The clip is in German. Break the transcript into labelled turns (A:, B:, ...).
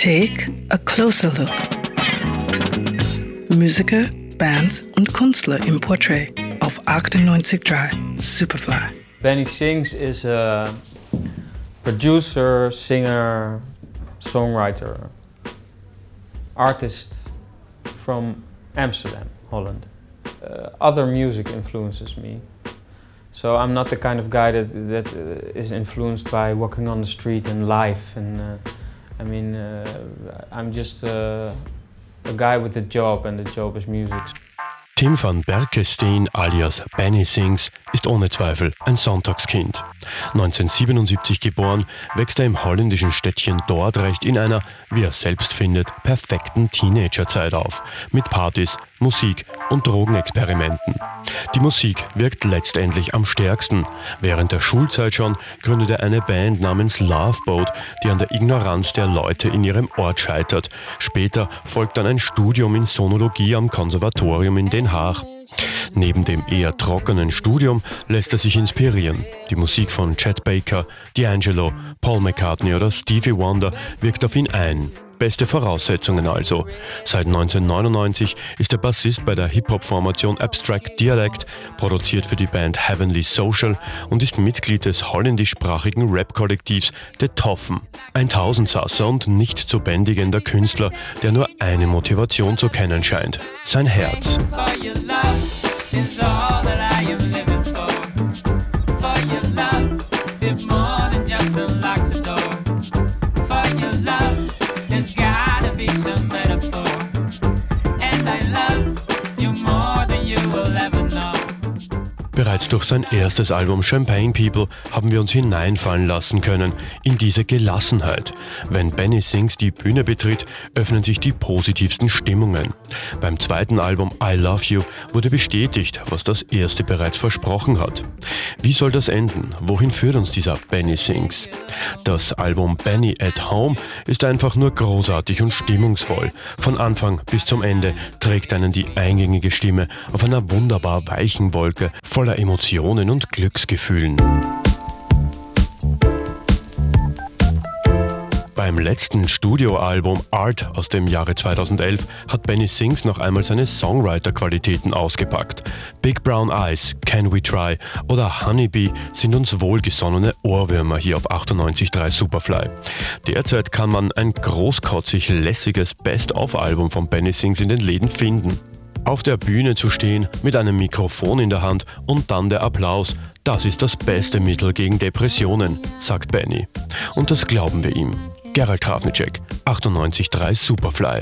A: Take a closer look. Musiker, Bands und Künstler im Portrait auf 98.3 Superfly.
B: Benny Sings is a producer, singer, songwriter, artist from Amsterdam, Holland. Uh, other music influences me. So I'm not the kind of guy that that uh, is influenced by walking on the street and life. And uh, I mean, uh, I'm just uh, a guy with a job, and the job is music.
C: Tim van Berkestein alias Benny Sings ist ohne Zweifel ein Sonntagskind. 1977 geboren, wächst er im holländischen Städtchen Dordrecht in einer, wie er selbst findet, perfekten Teenagerzeit auf. Mit Partys, Musik und Drogenexperimenten. Die Musik wirkt letztendlich am stärksten. Während der Schulzeit schon gründet er eine Band namens Loveboat, die an der Ignoranz der Leute in ihrem Ort scheitert. Später folgt dann ein Studium in Sonologie am Konservatorium in Den Haag. Neben dem eher trockenen Studium lässt er sich inspirieren. Die Musik von Chet Baker, D'Angelo, Paul McCartney oder Stevie Wonder wirkt auf ihn ein. Beste Voraussetzungen also. Seit 1999 ist er Bassist bei der Hip-Hop-Formation Abstract Dialect, produziert für die Band Heavenly Social und ist Mitglied des holländischsprachigen Rap-Kollektivs The Toffen. Ein Tausendsasser und nicht zu bändigender Künstler, der nur eine Motivation zu kennen scheint: sein Herz. Bereits durch sein erstes Album Champagne People haben wir uns hineinfallen lassen können in diese Gelassenheit. Wenn Benny Sings die Bühne betritt, öffnen sich die positivsten Stimmungen. Beim zweiten Album I Love You wurde bestätigt, was das erste bereits versprochen hat. Wie soll das enden? Wohin führt uns dieser Benny Sings? Das Album Benny at Home ist einfach nur großartig und stimmungsvoll. Von Anfang bis zum Ende trägt einen die eingängige Stimme auf einer wunderbar weichen Wolke voller voller Emotionen und Glücksgefühlen. Beim letzten Studioalbum Art aus dem Jahre 2011 hat Benny Sings noch einmal seine Songwriter-Qualitäten ausgepackt. Big Brown Eyes, Can We Try oder Honeybee sind uns wohlgesonnene Ohrwürmer hier auf 98.3 Superfly. Derzeit kann man ein großkotzig lässiges Best-of-Album von Benny Sings in den Läden finden. Auf der Bühne zu stehen, mit einem Mikrofon in der Hand und dann der Applaus, das ist das beste Mittel gegen Depressionen, sagt Benny. Und das glauben wir ihm. Gerald Krafnicek, 98.3 Superfly.